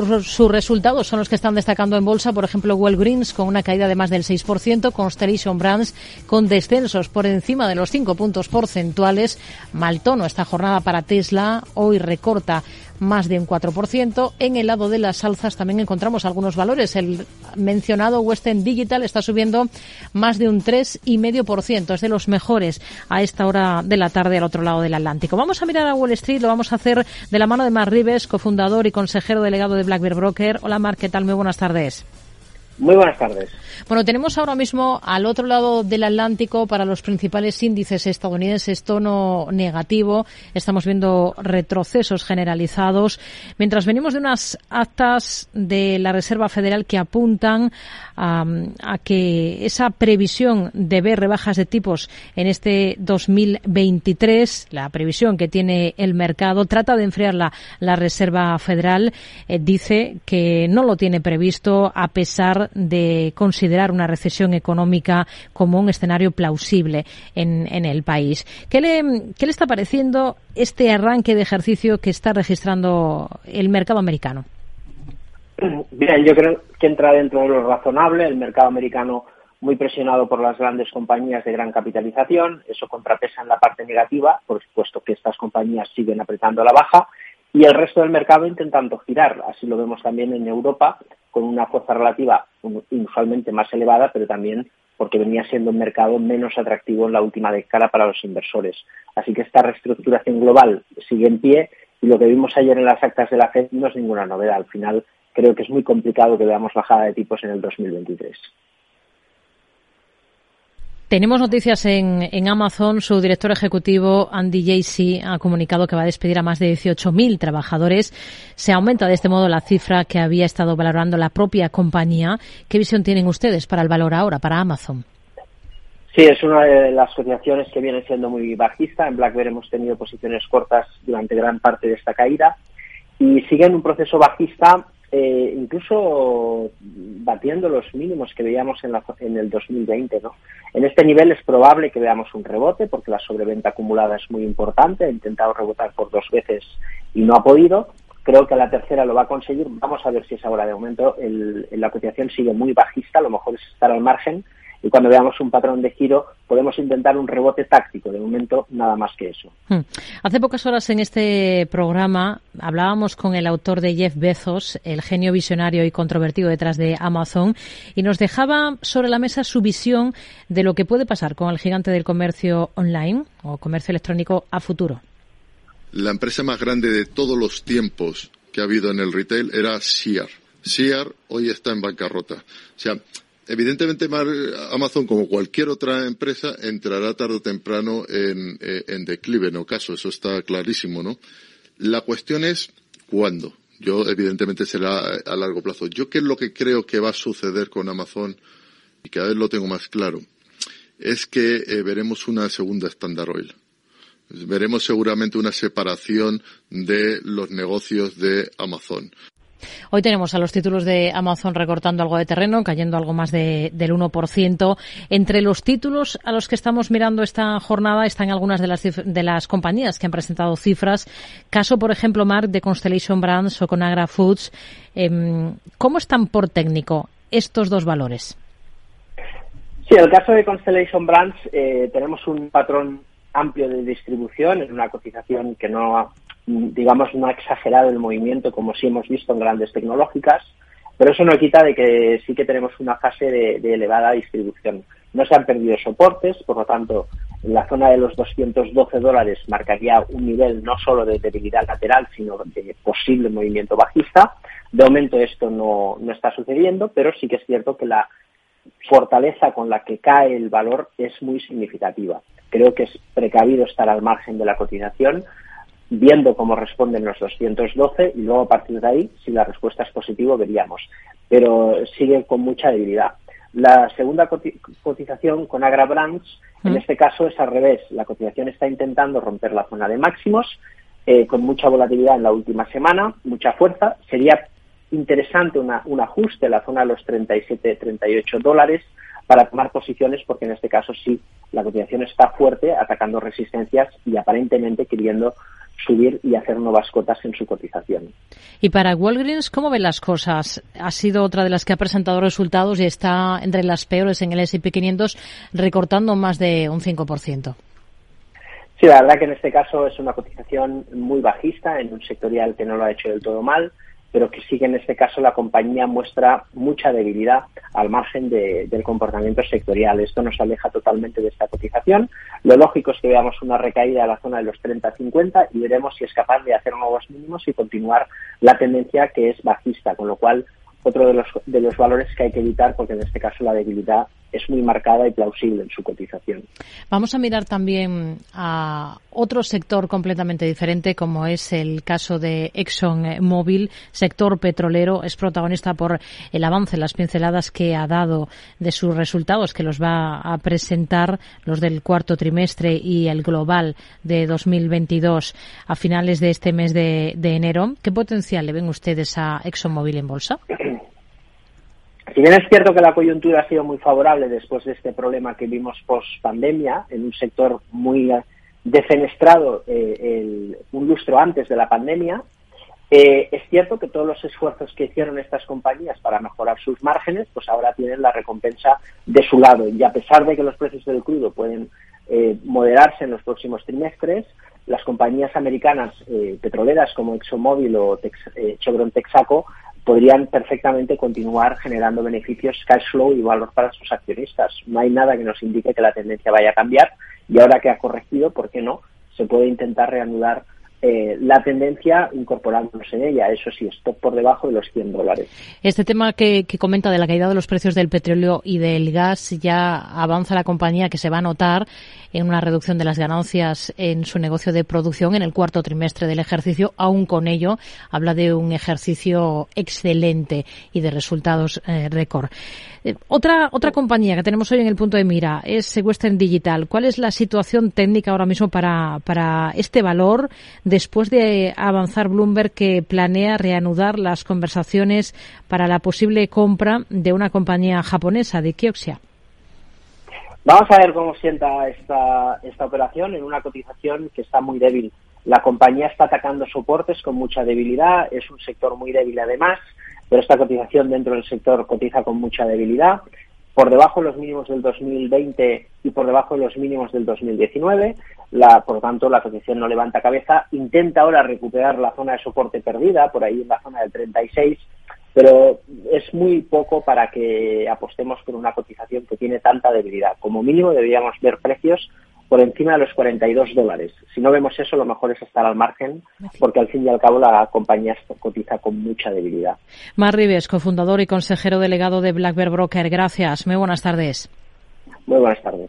Sus resultados son los que están destacando en bolsa, por ejemplo, Walgreens con una caída de más del 6%, Constellation Brands con descensos por encima de los 5 puntos porcentuales, mal tono esta jornada para Tesla, hoy recorta más de un 4%. En el lado de las alzas también encontramos algunos valores. El mencionado Western Digital está subiendo más de un 3,5%. Es de los mejores a esta hora de la tarde al otro lado del Atlántico. Vamos a mirar a Wall Street, lo vamos a hacer de la mano de Mar Rives, cofundador y consejero delegado de Black Broker. Hola Mar, ¿qué tal? Muy buenas tardes. Muy buenas tardes. Bueno, tenemos ahora mismo al otro lado del Atlántico para los principales índices estadounidenses tono negativo. Estamos viendo retrocesos generalizados, mientras venimos de unas actas de la Reserva Federal que apuntan a, que esa previsión de ver rebajas de tipos en este 2023, la previsión que tiene el mercado, trata de enfriar la, la Reserva Federal, eh, dice que no lo tiene previsto a pesar de considerar una recesión económica como un escenario plausible en, en el país. ¿Qué le, ¿Qué le está pareciendo este arranque de ejercicio que está registrando el mercado americano? Bien, yo creo que entra dentro de lo razonable. El mercado americano muy presionado por las grandes compañías de gran capitalización. Eso contrapesa en la parte negativa, por supuesto que estas compañías siguen apretando la baja y el resto del mercado intentando girar. Así lo vemos también en Europa, con una fuerza relativa inusualmente más elevada, pero también porque venía siendo un mercado menos atractivo en la última década para los inversores. Así que esta reestructuración global sigue en pie y lo que vimos ayer en las actas de la FED no es ninguna novedad. Al final creo que es muy complicado que veamos bajada de tipos en el 2023. Tenemos noticias en, Amazon. Su director ejecutivo, Andy Jassy, ha comunicado que va a despedir a más de 18.000 trabajadores. Se aumenta de este modo la cifra que había estado valorando la propia compañía. ¿Qué visión tienen ustedes para el valor ahora, para Amazon? Sí, es una de las cotizaciones que viene siendo muy bajista. En BlackBerry hemos tenido posiciones cortas durante gran parte de esta caída y sigue en un proceso bajista eh, incluso batiendo los mínimos que veíamos en, la, en el 2020. ¿no? En este nivel es probable que veamos un rebote porque la sobreventa acumulada es muy importante. Ha intentado rebotar por dos veces y no ha podido. Creo que la tercera lo va a conseguir. Vamos a ver si es ahora de momento. El, la cotización sigue muy bajista. A lo mejor es estar al margen y cuando veamos un patrón de giro podemos intentar un rebote táctico. De momento, nada más que eso. Hmm. Hace pocas horas en este programa hablábamos con el autor de Jeff Bezos, el genio visionario y controvertido detrás de Amazon, y nos dejaba sobre la mesa su visión de lo que puede pasar con el gigante del comercio online o comercio electrónico a futuro. La empresa más grande de todos los tiempos que ha habido en el retail era Sear. Sear hoy está en bancarrota. O sea, Evidentemente, Amazon, como cualquier otra empresa, entrará tarde o temprano en, eh, en declive, en ocaso, eso está clarísimo, ¿no? La cuestión es cuándo. Yo, evidentemente, será a largo plazo. Yo, ¿qué es lo que creo que va a suceder con Amazon? Y cada vez lo tengo más claro. Es que eh, veremos una segunda Standard Oil. Veremos seguramente una separación de los negocios de Amazon. Hoy tenemos a los títulos de Amazon recortando algo de terreno, cayendo algo más de, del 1%. Entre los títulos a los que estamos mirando esta jornada están algunas de las, de las compañías que han presentado cifras. Caso, por ejemplo, Mark de Constellation Brands o Conagra Foods. Eh, ¿Cómo están por técnico estos dos valores? Sí, en el caso de Constellation Brands eh, tenemos un patrón amplio de distribución en una cotización que no digamos, no ha exagerado el movimiento como sí hemos visto en grandes tecnológicas, pero eso no quita de que sí que tenemos una fase de, elevada distribución. No se han perdido soportes, por lo tanto, en la zona de los 212 dólares marcaría un nivel no solo de debilidad lateral, sino de posible movimiento bajista. De momento esto no, no está sucediendo, pero sí que es cierto que la fortaleza con la que cae el valor es muy significativa. Creo que es precavido estar al margen de la cotización, viendo cómo responden los 212 y luego a partir de ahí, si la respuesta es positiva, veríamos. Pero sigue con mucha debilidad. La segunda cotización con Agra Brands, en este caso es al revés. La cotización está intentando romper la zona de máximos, eh, con mucha volatilidad en la última semana, mucha fuerza. Sería interesante un ajuste en la zona de los 37-38 dólares para tomar posiciones porque en este caso sí, la cotización está fuerte, atacando resistencias y aparentemente queriendo subir y hacer nuevas cotas en su cotización. Y para Walgreens, ¿cómo ven las cosas? Ha sido otra de las que ha presentado resultados y está entre las peores en el S&P 500, recortando más de un 5%. Sí, la verdad que en este caso es una cotización muy bajista en un sectorial que no lo ha hecho del todo mal pero que sí que en este caso la compañía muestra mucha debilidad al margen del comportamiento sectorial. Esto nos aleja totalmente de esta cotización. Lo lógico es que veamos una recaída a la zona de los 30-50 y veremos si es capaz de hacer nuevos mínimos y continuar la tendencia que es bajista, con lo cual otro de los, de los valores que hay que evitar porque en este caso la debilidad es muy marcada y plausible en su cotización. Vamos a mirar también a otro sector completamente diferente, como es el caso de ExxonMobil, sector petrolero, es protagonista por el avance, las pinceladas que ha dado de sus resultados, que los va a presentar los del cuarto trimestre y el global de 2022 a finales de este mes de, de enero. ¿Qué potencial le ven ustedes a ExxonMobil en bolsa? Si bien es cierto que la coyuntura ha sido muy favorable después de este problema que vimos post pandemia, en un sector muy eh, defenestrado eh, un lustro antes de la pandemia, eh, es cierto que todos los esfuerzos que hicieron estas compañías para mejorar sus márgenes, pues ahora tienen la recompensa de su lado. Y a pesar de que los precios del crudo pueden moderarse en los próximos trimestres, las compañías americanas petroleras como ExxonMobil o Chevron Texaco podrían perfectamente continuar generando beneficios, cash flow y valor para sus accionistas. No hay nada que nos indique que la tendencia vaya a cambiar y ahora que ha corregido, ¿por qué no? Se puede intentar reanudar eh, la tendencia incorporándonos en ella. Eso sí, stop por debajo de los 100 dólares. Este tema que, comenta de la caída de los precios del petróleo y del gas ya avanza la compañía que se va a notar en una reducción de las ganancias en su negocio de producción en el cuarto trimestre del ejercicio. Aún con ello, habla de un ejercicio excelente y de resultados eh, récord. Eh, otra, otra compañía que tenemos hoy en el punto de mira es Western Digital. ¿Cuál es la situación técnica ahora mismo para, para este valor después de avanzar Bloomberg que planea reanudar las conversaciones para la posible compra de una compañía japonesa de Kioxia? Vamos a ver cómo sienta esta, esta operación en una cotización que está muy débil. La compañía está atacando soportes con mucha debilidad, es un sector muy débil además pero esta cotización dentro del sector cotiza con mucha debilidad, por debajo de los mínimos del 2020 y por debajo de los mínimos del 2019. La, por lo tanto, la cotización no levanta cabeza. Intenta ahora recuperar la zona de soporte perdida, por ahí en la zona del 36, pero es muy poco para que apostemos por una cotización que tiene tanta debilidad. Como mínimo deberíamos ver precios por encima de los 42 dólares. Si no vemos eso, lo mejor es estar al margen, porque al fin y al cabo la compañía cotiza con mucha debilidad. Mar Rives, cofundador y consejero delegado de Black Bear Broker. Gracias. Muy buenas tardes. Muy buenas tardes.